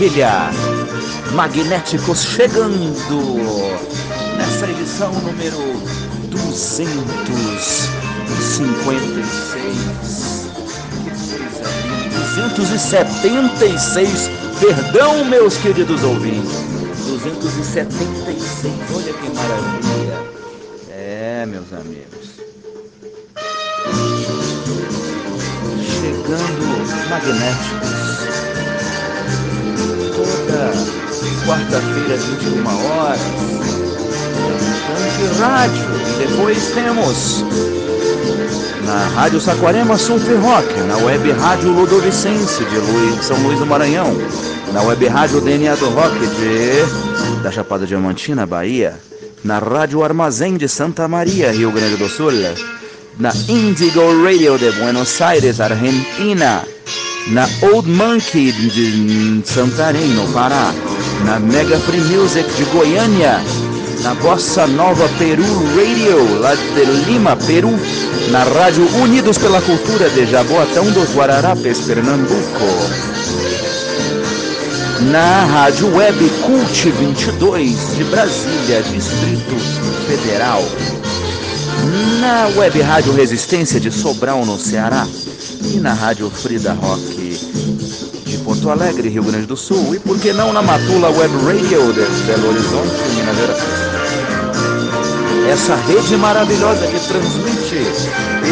Maravilha! Magnéticos chegando nessa edição número 256. Que coisa linda! 276, perdão, meus queridos ouvintes. 276, olha que maravilha. É, meus amigos. Chegando magnéticos. Quarta-feira, 21 horas. de rádio. E depois temos na Rádio Saquarema Super Rock, na Web Rádio Ludovicense de São Luís do Maranhão, na Web Rádio DNA do Rock de da Chapada Diamantina, Bahia, na Rádio Armazém de Santa Maria, Rio Grande do Sul, na Indigo Radio de Buenos Aires, Argentina, na Old Monkey de Santarém, no Pará, na Mega Free Music de Goiânia, na Bossa Nova Peru Radio, lá de Lima, Peru, na Rádio Unidos pela Cultura de Jaboatão dos Guararapes, Pernambuco, na Rádio Web Cult 22 de Brasília, Distrito Federal, na Web Rádio Resistência de Sobral, no Ceará, e na Rádio Frida Rock Porto Alegre, Rio Grande do Sul, e por que não na Matula Web Radio de Belo Horizonte, Minas Gerais essa rede maravilhosa que transmite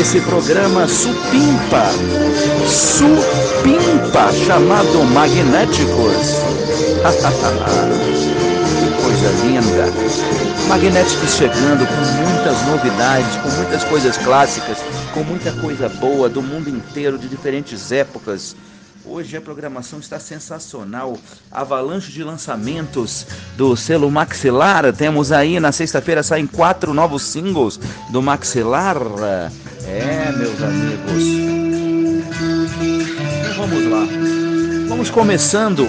esse programa supimpa, supimpa, chamado Magnéticos. coisa linda. Magnéticos chegando com muitas novidades, com muitas coisas clássicas, com muita coisa boa do mundo inteiro, de diferentes épocas. Hoje a programação está sensacional. Avalanche de lançamentos do selo Maxilar. Temos aí na sexta-feira saem quatro novos singles do Maxilar. É, meus amigos. Então vamos lá. Vamos começando.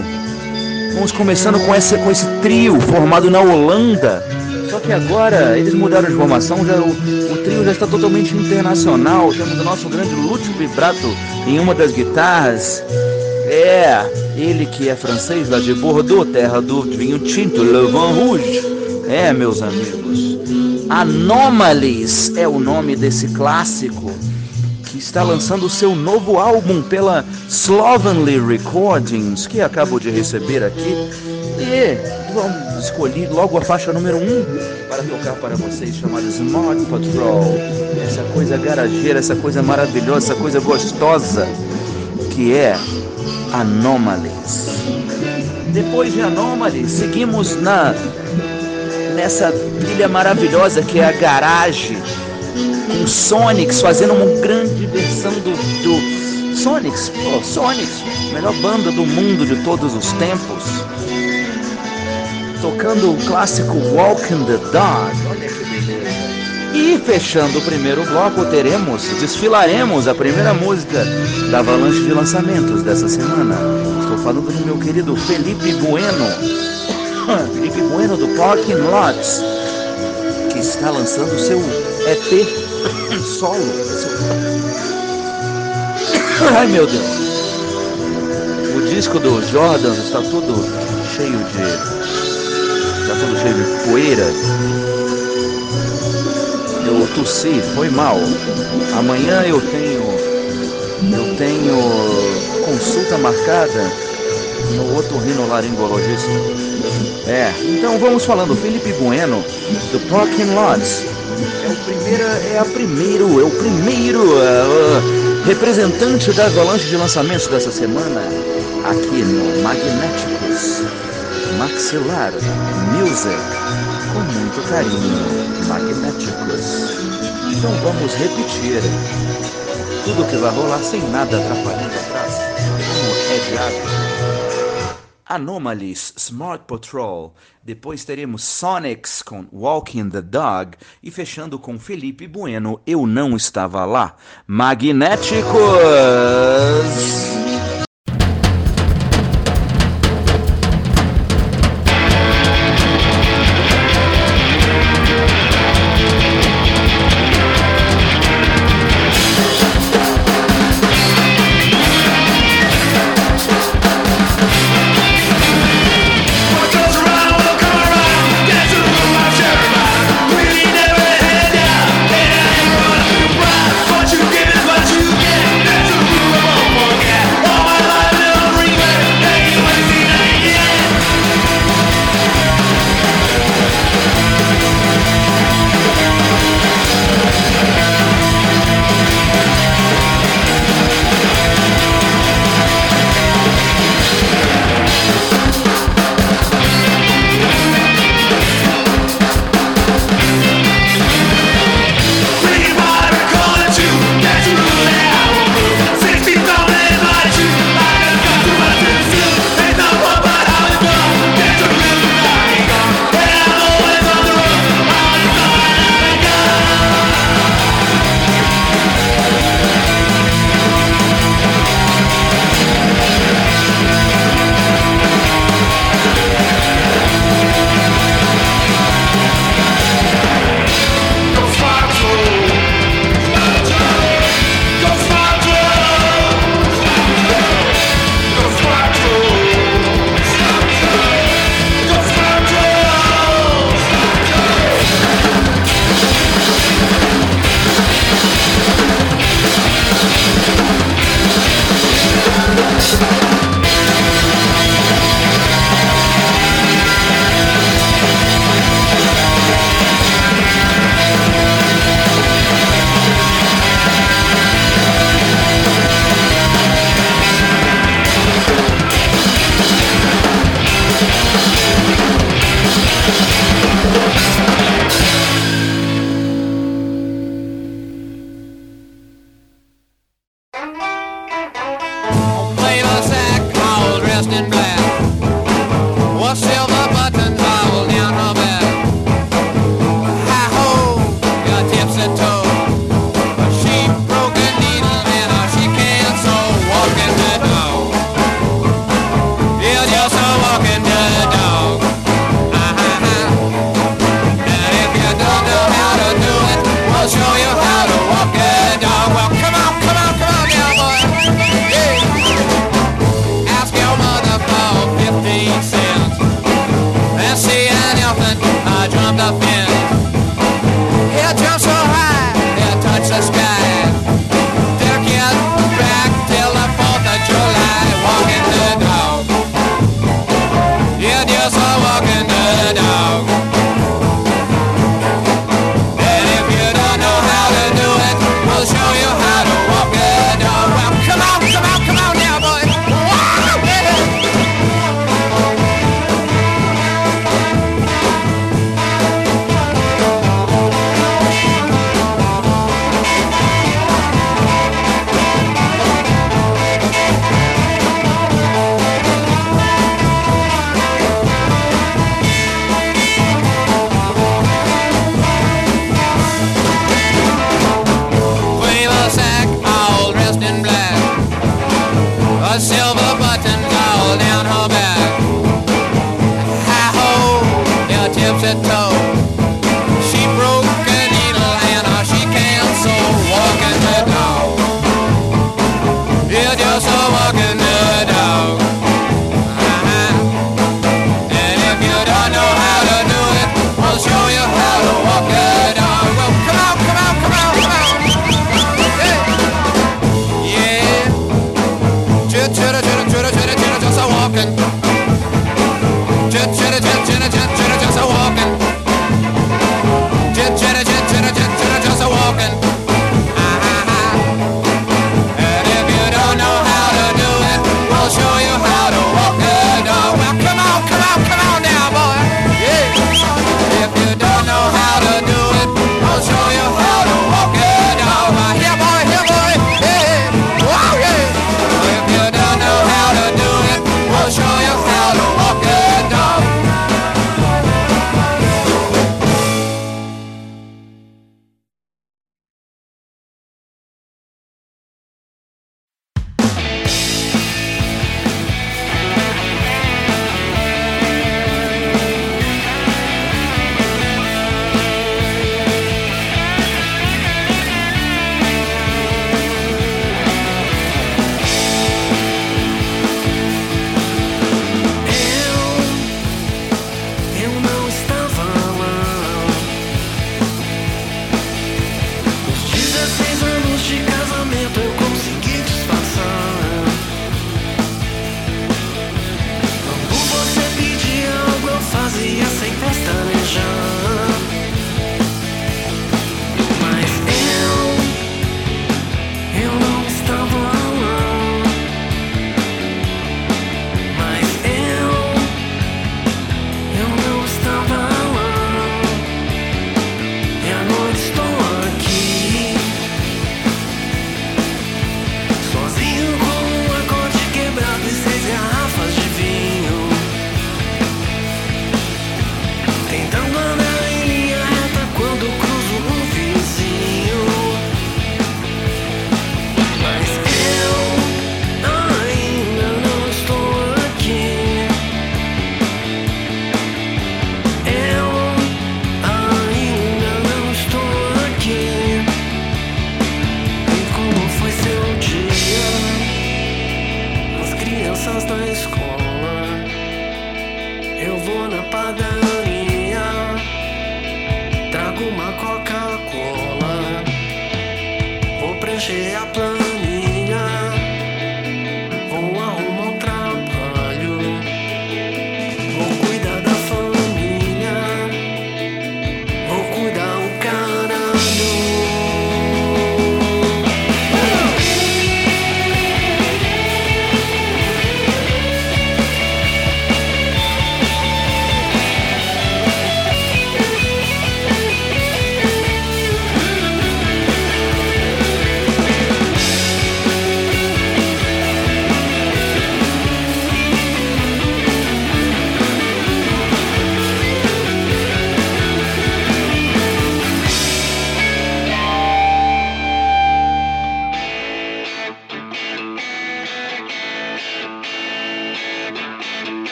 Vamos começando com esse, com esse trio formado na Holanda. Só que agora eles mudaram de formação, já, o, o trio já está totalmente internacional. Temos o nosso grande Lúcio Vibrato em uma das guitarras. É, ele que é francês, lá de Bordeaux, terra do vinho tinto, Le Vin Rouge. É, meus amigos. Anomalies é o nome desse clássico que está lançando seu novo álbum pela Slovenly Recordings, que acabo de receber aqui. E vamos escolher logo a faixa número 1 um para tocar para vocês, chamada Smart Patrol. Essa coisa garageira, essa coisa maravilhosa, essa coisa gostosa que é Anomalies. Depois de Anomalies, seguimos na nessa trilha maravilhosa que é a Garage, com Sonics fazendo uma grande versão do, do Sonics, pô, Sonics, melhor banda do mundo de todos os tempos. Tocando o clássico Walk in the Dark. Olha. E fechando o primeiro bloco, teremos, desfilaremos a primeira música da avalanche de lançamentos dessa semana. Estou falando do meu querido Felipe Bueno. Felipe Bueno do Parking Lots, que está lançando seu EP solo. Ai meu Deus. O disco do Jordan está todo cheio de. Está todo cheio de poeira. Eu tossi, foi mal. Amanhã eu tenho. Eu tenho consulta marcada no otorrinolaringologista. É, então vamos falando. Felipe Bueno, do Parking Lots. É, o primeiro, é a primeiro, é o primeiro uh, representante da avalanche de lançamentos dessa semana aqui no Magnéticos Maxilar Music com muito carinho, magnéticos. Então vamos repetir. Tudo que vai rolar sem nada atrapalhando atrás. como é de hábito. Anomalies, Smart Patrol. Depois teremos Sonics com Walking the Dog. E fechando com Felipe Bueno, Eu Não Estava Lá. Magnéticos!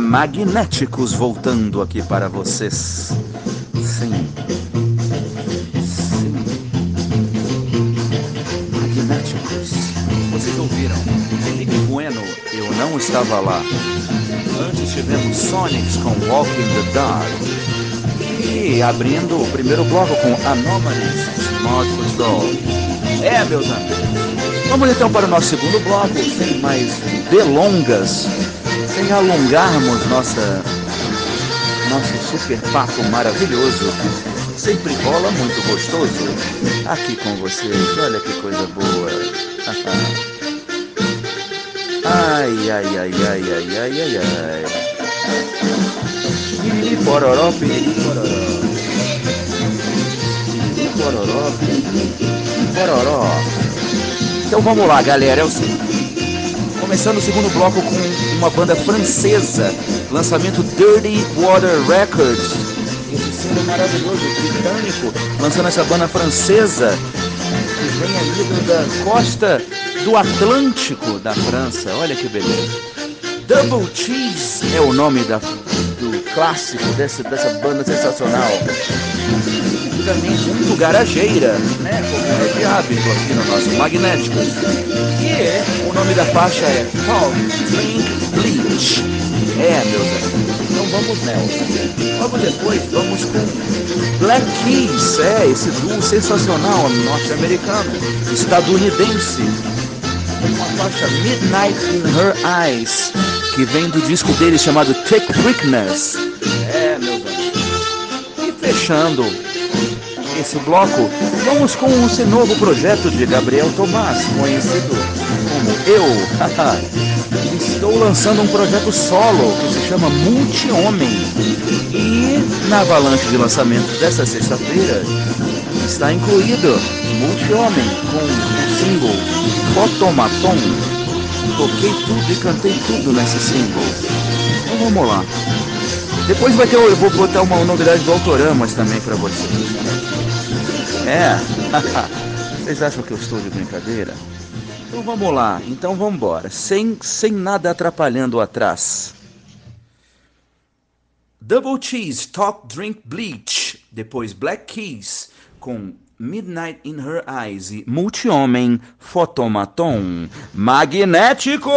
Magnéticos voltando aqui para vocês. Sim. Sim. Magnéticos. Vocês ouviram? Felipe Bueno, eu não estava lá. Antes tivemos Sonics com Walk in the Dark. E abrindo o primeiro bloco com Anomalies, Smart Football. É, meus amigos. Vamos então para o nosso segundo bloco, sem mais delongas, sem alongarmos nossa, nosso super papo maravilhoso. Sempre rola muito gostoso aqui com vocês. Olha que coisa boa. Ai, ai, ai, ai, ai, ai, ai, ai. Piriri pororó, piriri pororó. Piriri pororó, piriri pororó. Então vamos lá, galera. É o seguinte. Começando o segundo bloco com uma banda francesa, lançamento Dirty Water Records. Esse selo maravilhoso, britânico, lançando essa banda francesa, que vem ali da costa do Atlântico da França. Olha que beleza. Double Cheese é o nome da, do clássico dessa, dessa banda sensacional. E também muito garageira, né? Como é de hábito aqui no nosso Magnético. E é, o nome da faixa é Talk, Drink, Bleach. É, meus amigos. Então vamos nela. Logo depois vamos com Black Keys, é, esse duo sensacional norte-americano, estadunidense uma faixa Midnight in Her Eyes, que vem do disco dele chamado Tick Quickness. É, meus amigos. E fechando esse bloco, vamos com esse novo projeto de Gabriel Tomás, conhecido como Eu. Estou lançando um projeto solo que se chama Multi-Homem. E na avalanche de lançamento dessa sexta-feira está incluído Multi-Homem com o single Fotomaton. Toquei tudo e cantei tudo nesse single. Então vamos lá. Depois vai ter, eu vou botar uma novidade do Autoramas também pra vocês. É, vocês acham que eu estou de brincadeira? Então vamos lá, então vamos embora, sem, sem nada atrapalhando atrás. Double Cheese, Talk, Drink, Bleach. Depois Black Keys com Midnight in Her Eyes e Multi-Homem, Fotomaton. Magnéticos!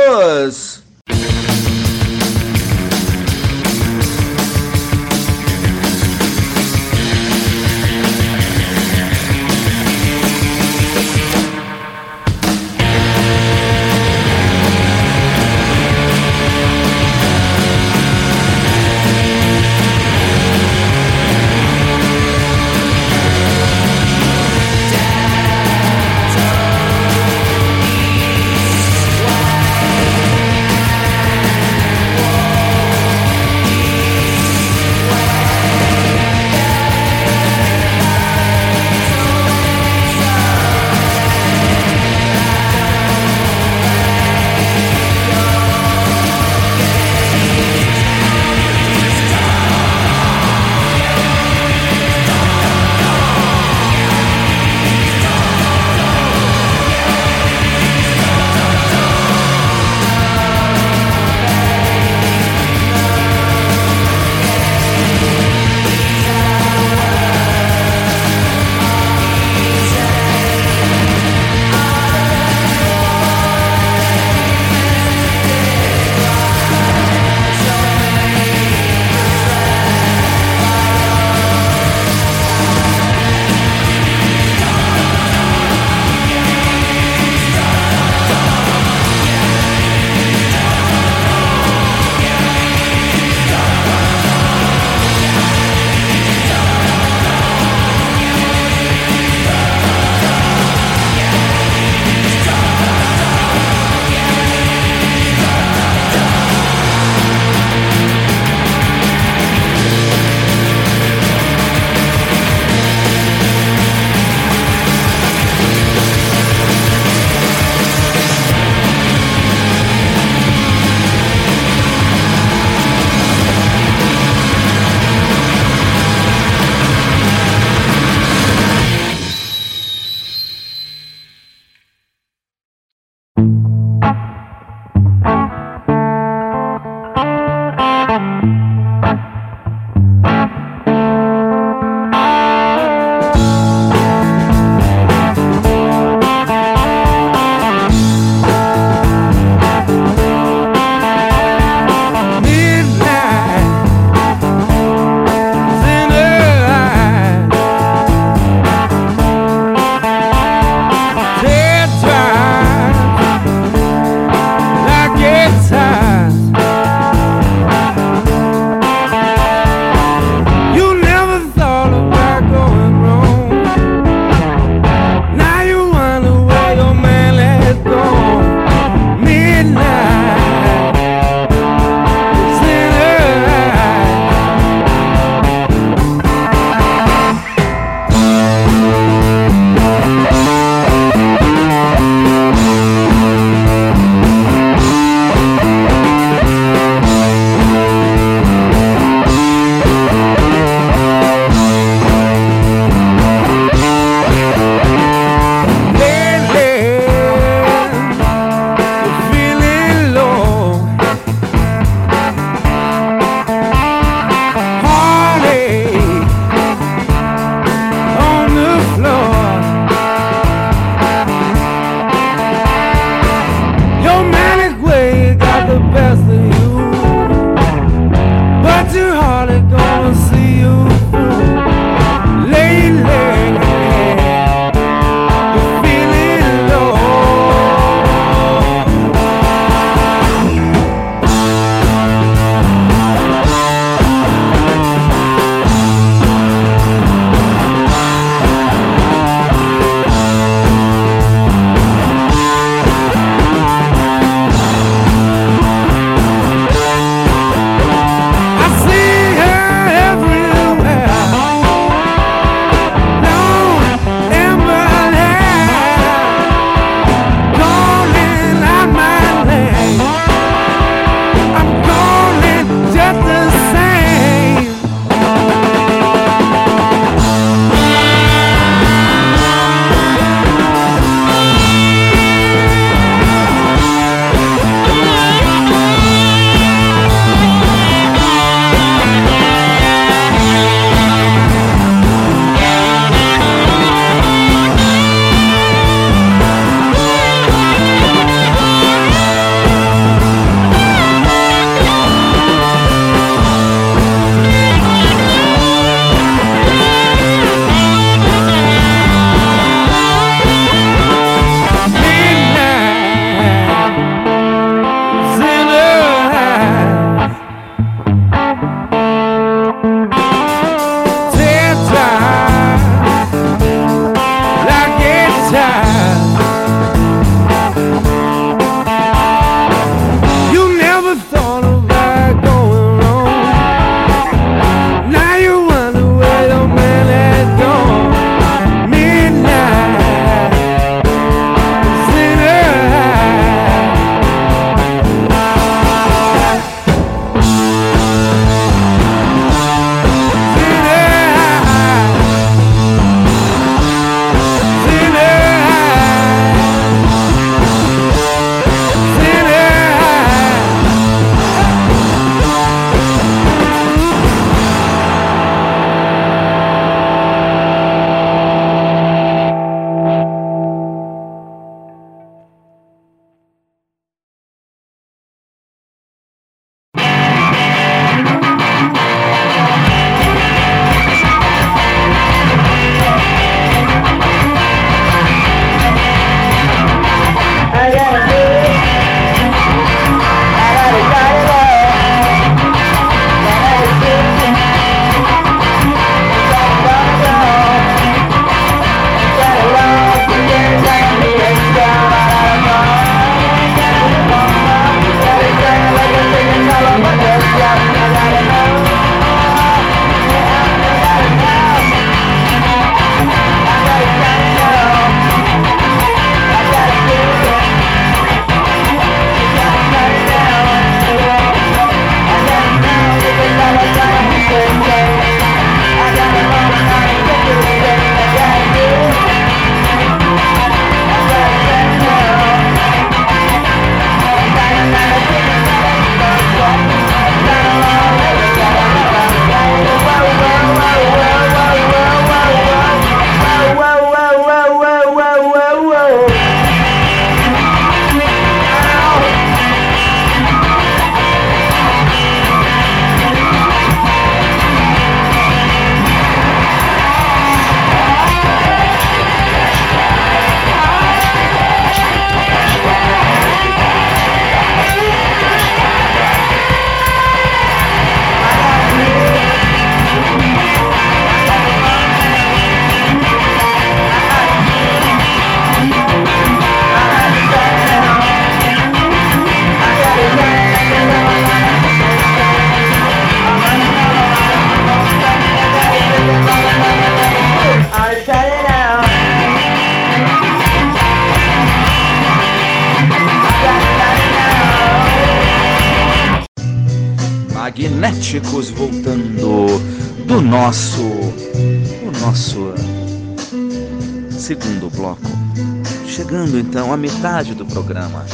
Então à metade do programa,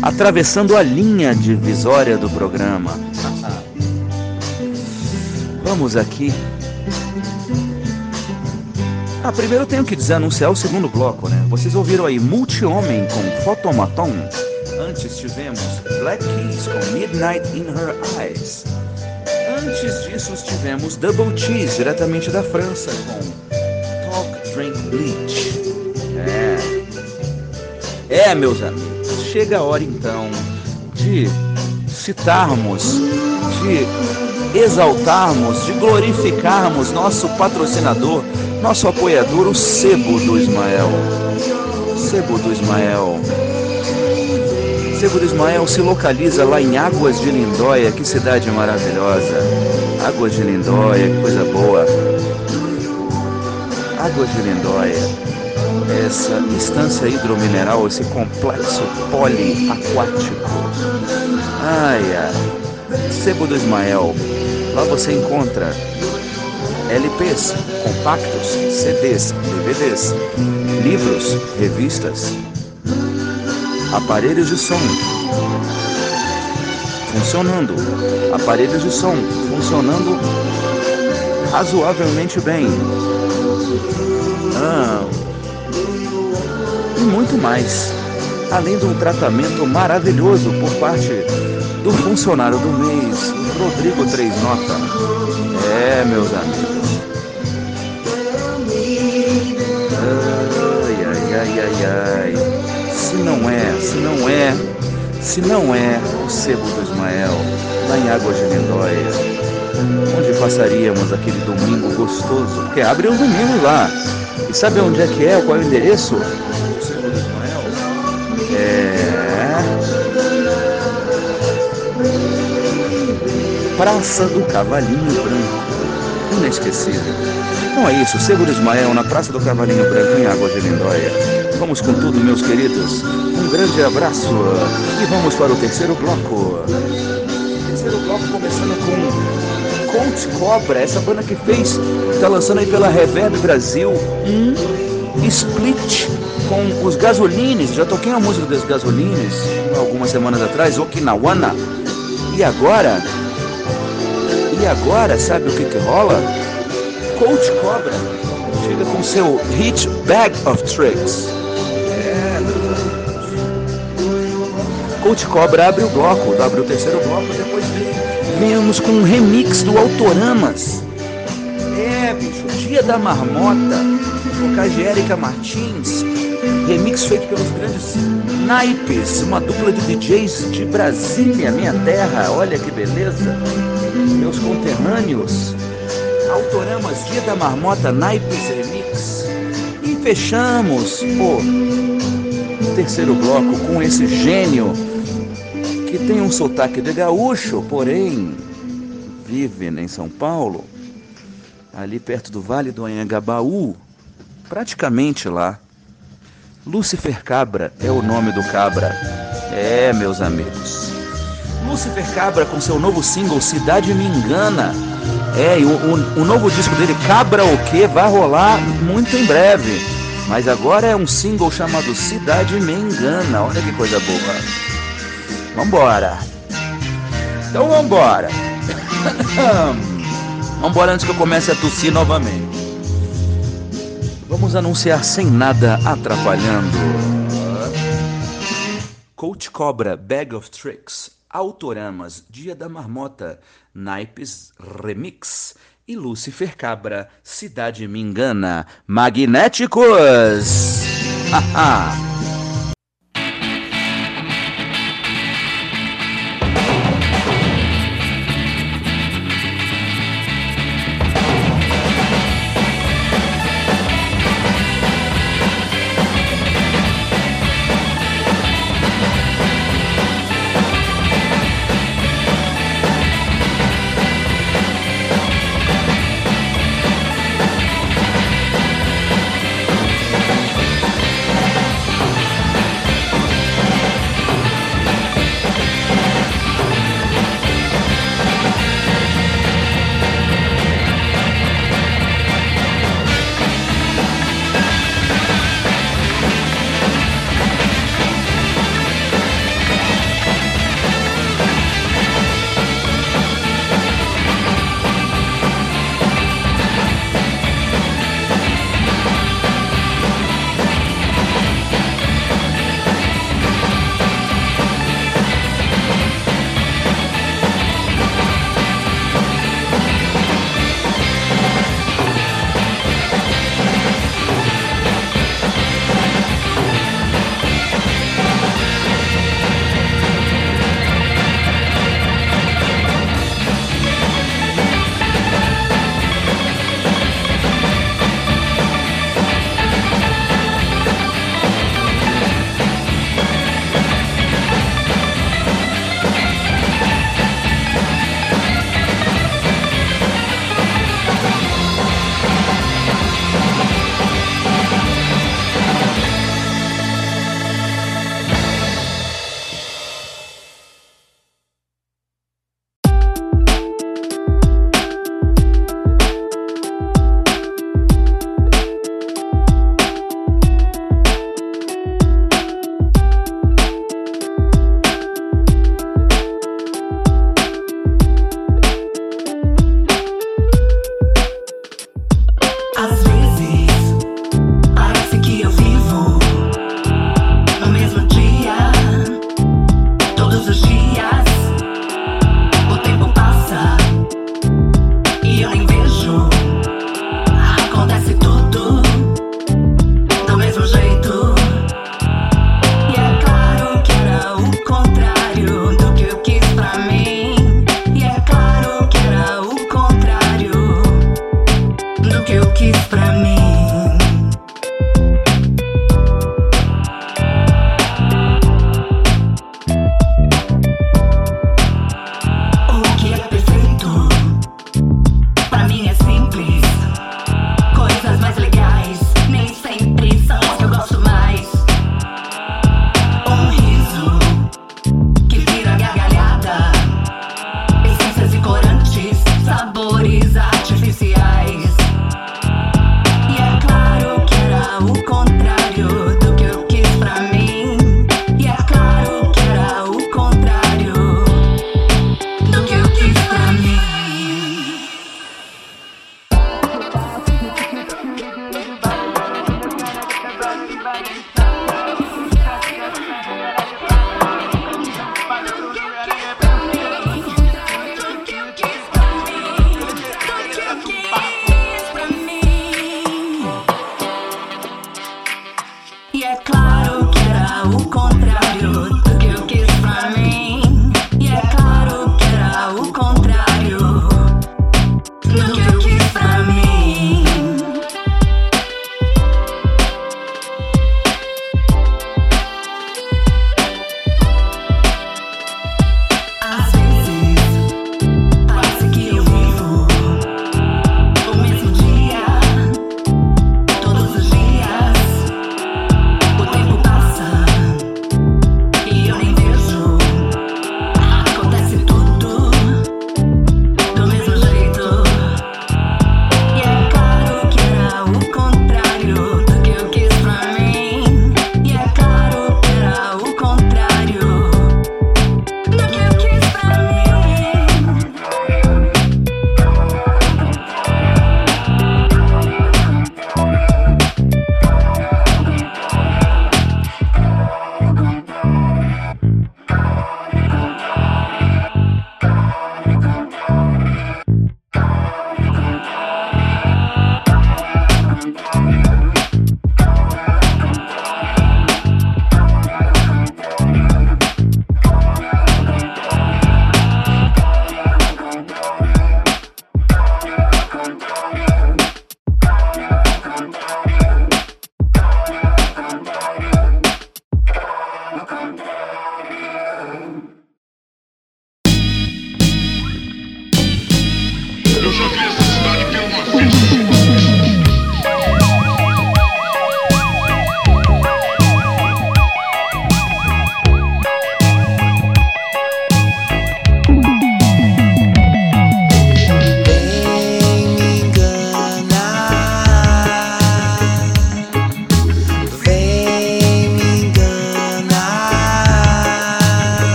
atravessando a linha divisória do programa. Vamos aqui. Ah, primeiro eu tenho que dizer anunciar o segundo bloco, né? Vocês ouviram aí Multi-Homem com Fotomaton. Antes tivemos Black Keys com Midnight in Her Eyes. Antes disso tivemos Double Cheese, diretamente da França, com Talk Drink Bleach. É. Meus amigos, chega a hora então de citarmos, de exaltarmos, de glorificarmos nosso patrocinador, nosso apoiador, o Sebo do Ismael. Sebo do Ismael. Sebo do Ismael se localiza lá em Águas de Lindóia, que cidade maravilhosa. Águas de Lindóia, que coisa boa. Águas de Lindóia essa instância hidromineral, esse complexo poliaquático. Ai, ai. Sebo do Ismael. Lá você encontra LPs, compactos, CDs, DVDs, livros, revistas, aparelhos de som funcionando, aparelhos de som funcionando razoavelmente bem. Ah, e muito mais. Além de um tratamento maravilhoso por parte do funcionário do mês, Rodrigo Três Nota. É, meus amigos. Ai, ai, ai, ai, ai. Se não é, se não é, se não é o sebo do Ismael, lá em Águas de Lindóia, onde passaríamos aquele domingo gostoso? Porque abre os domingos lá. E sabe onde é que é? Qual é o endereço? Praça do Cavalinho Branco. Inesquecível. Então é isso, Sebo do Ismael na Praça do Cavalinho Branco em Águas de Lindóia. Vamos com tudo, meus queridos. Um grande abraço e vamos para o terceiro bloco. Terceiro bloco começando com Colt Cobra, essa banda que fez, tá lançando aí pela Reverb Brasil um split com os Gasolines. Já toquei a música dos Gasolines algumas semanas atrás, Okinawana. E agora, e agora, sabe o que que rola? Coach Cobra chega com seu hit Bag of Tricks. Coach Cobra abre o bloco, abre o terceiro bloco, depois vemos com um remix do Autoramas. É, bicho, Dia da Marmota, de Erika Martins, remix feito pelos grandes naipes, uma dupla de DJs de Brasília, minha terra, olha que beleza, meus conterrâneos. Autoramas Dia da Marmota Naipes Remix. E fechamos o terceiro bloco com esse gênio que tem um sotaque de gaúcho, porém vive em São Paulo, ali perto do Vale do Anhangabaú, praticamente lá. Lúcifer Cabra é o nome do cabra. É, meus amigos. Lúcifer Cabra com seu novo single Cidade Me Engana. É, e o, o, o novo disco dele, Cabra o Que, vai rolar muito em breve. Mas agora é um single chamado Cidade Me Engana. Olha que coisa boa. Vambora. Então vambora. vambora antes que eu comece a tossir novamente. Vamos anunciar sem nada atrapalhando. Coach Cobra, Bag of Tricks, Autoramas, Dia da Marmota, Naipes Remix e Lucifer Cabra, Cidade Me Engana, Magnéticos! Haha!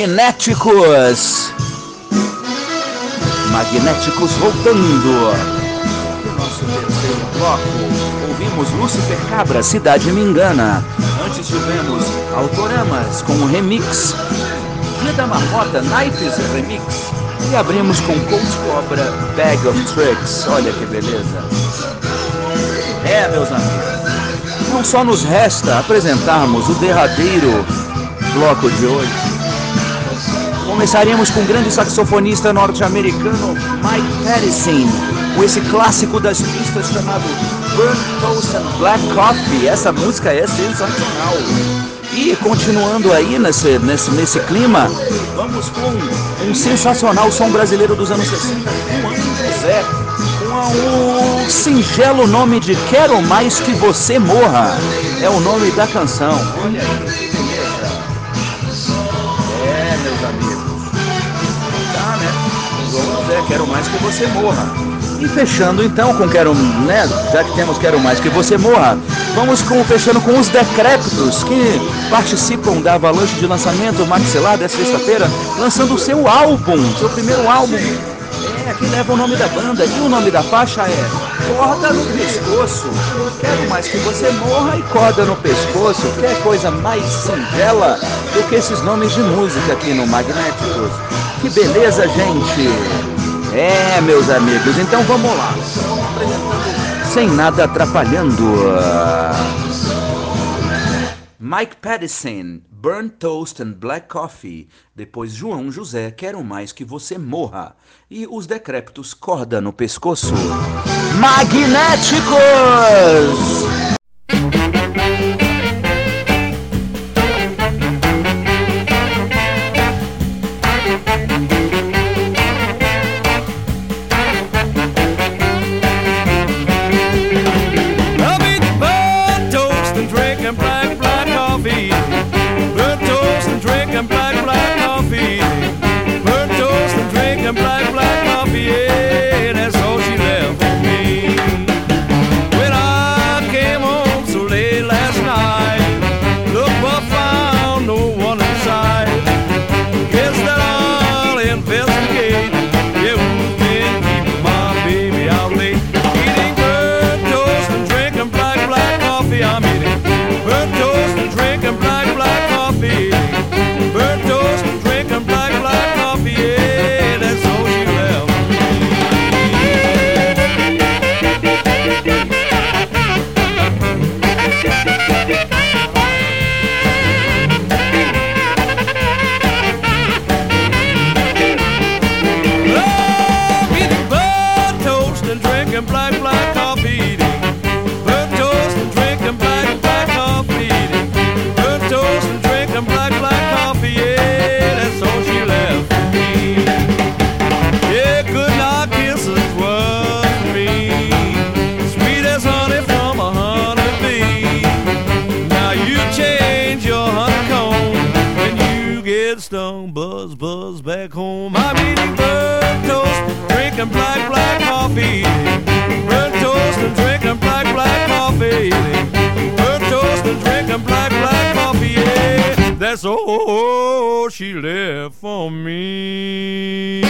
Magnéticos! Magnéticos voltando! No nosso terceiro bloco, ouvimos Lúcifer Cabra, Cidade Me Engana. Antes tivemos Autoramas com o remix, Dia da Marmota, Remix. E abrimos com Cold Cobra, Bag of Tricks. Olha que beleza! É, meus amigos, não só nos resta apresentarmos o derradeiro bloco de hoje. Começaríamos com o grande saxofonista norte-americano Mike Patterson, com esse clássico das pistas chamado Burn Toast and Black Coffee. Essa música é sensacional. E continuando aí nesse, nesse, nesse clima, vamos com um sensacional som brasileiro dos anos 60, Juan José, com o singelo nome de Quero Mais Que Você Morra. É o nome da canção. Olha aí, Quero mais que você morra. E fechando então com Quero, né? Já que temos Quero Mais Que Você Morra, vamos com, fechando com os decrépitos que participam da avalanche de lançamento maxilar dessa sexta-feira, lançando o seu álbum, seu primeiro álbum. É, que leva o nome da banda e o nome da faixa é Corda no Pescoço. Quero mais que você morra e corda no pescoço. Quer coisa mais singela do que esses nomes de música aqui no Magnéticos. Que beleza, gente! É, meus amigos, então vamos lá. Sem nada atrapalhando. Mike Patterson, Burn Toast and Black Coffee. Depois João José, Quero Mais Que Você Morra. E os decrépitos Corda no Pescoço. Magnéticos! get stung, Buzz, buzz back home. I'm eating burnt toast, drinking black, black coffee. Burnt toast and drinking black, black coffee. Burnt toast and drinking black, black coffee. Yeah, that's all she left for me.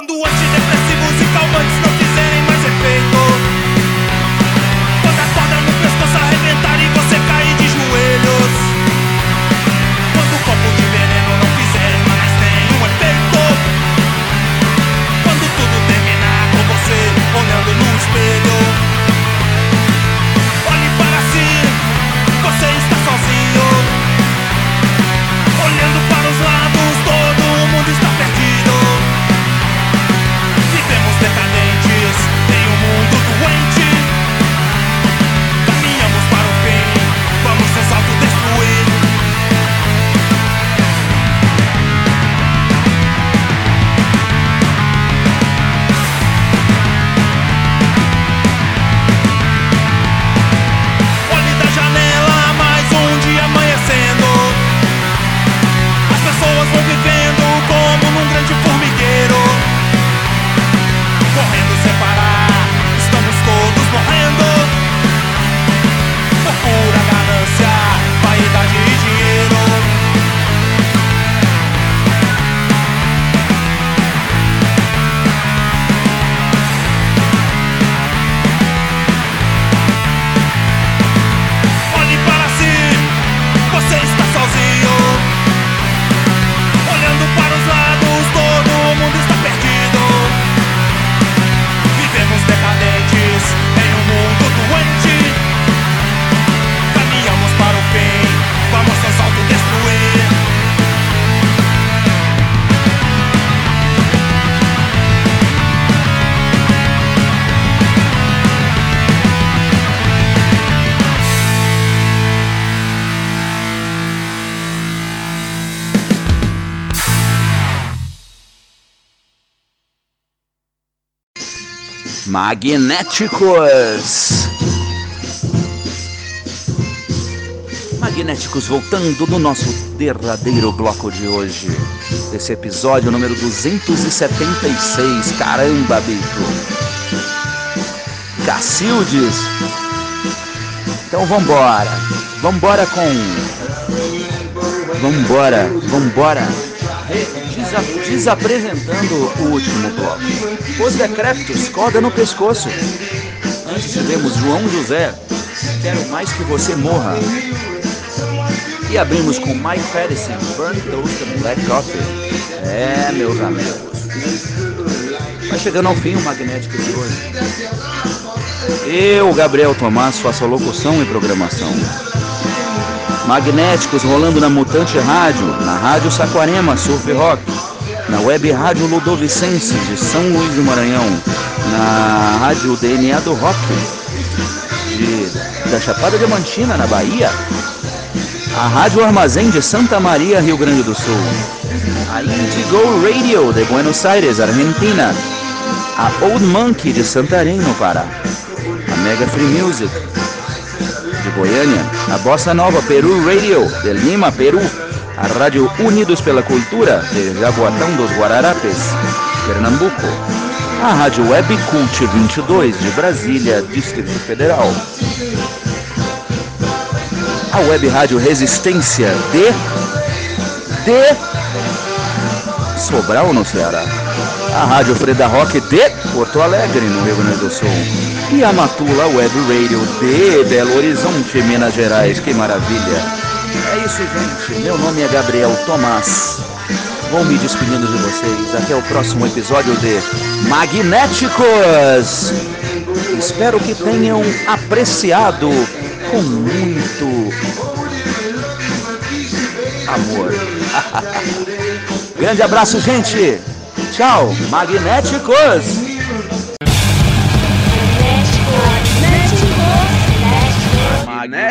and do what you Magnéticos. Magnéticos voltando no nosso derradeiro bloco de hoje. Esse episódio número 276. Caramba, bicho. Cacildes. Então vambora. Vambora com. Vambora, vambora. Desa desapresentando o último bloco. Os decrépitos, corda no pescoço. Antes tivemos João José. Quero mais que você morra. E abrimos com Mike Patterson, Burn Toast and Black Coffee. É, meus amigos. Vai chegando ao fim o Magnético de hoje. Eu, Gabriel Tomás, faço a locução e programação. Magnéticos rolando na Mutante Rádio, na Rádio Saquarema Surf Rock, na Web Rádio Ludovicense de São Luís do Maranhão, na Rádio DNA do Rock de, da Chapada Diamantina, na Bahia, a Rádio Armazém de Santa Maria, Rio Grande do Sul, a Indigo Radio de Buenos Aires, Argentina, a Old Monkey de Santarém, no Pará, a Mega Free Music de Goiânia, a Bossa Nova Peru Radio de Lima, Peru, a Rádio Unidos pela Cultura de Jaboatão dos Guararapes, Pernambuco, a Rádio Web Cult 22 de Brasília, Distrito Federal, a Web Rádio Resistência de de Sobral no Ceará, a Rádio Freda Rock de Porto Alegre no Rio Grande do Sul e a Matula Web Radio de Belo Horizonte, Minas Gerais. Que maravilha! É isso, gente. Meu nome é Gabriel Tomás. Vou me despedindo de vocês. Até o próximo episódio de Magnéticos. Espero que tenham apreciado com muito amor. Grande abraço, gente. Tchau, Magnéticos.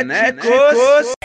Magnéticos.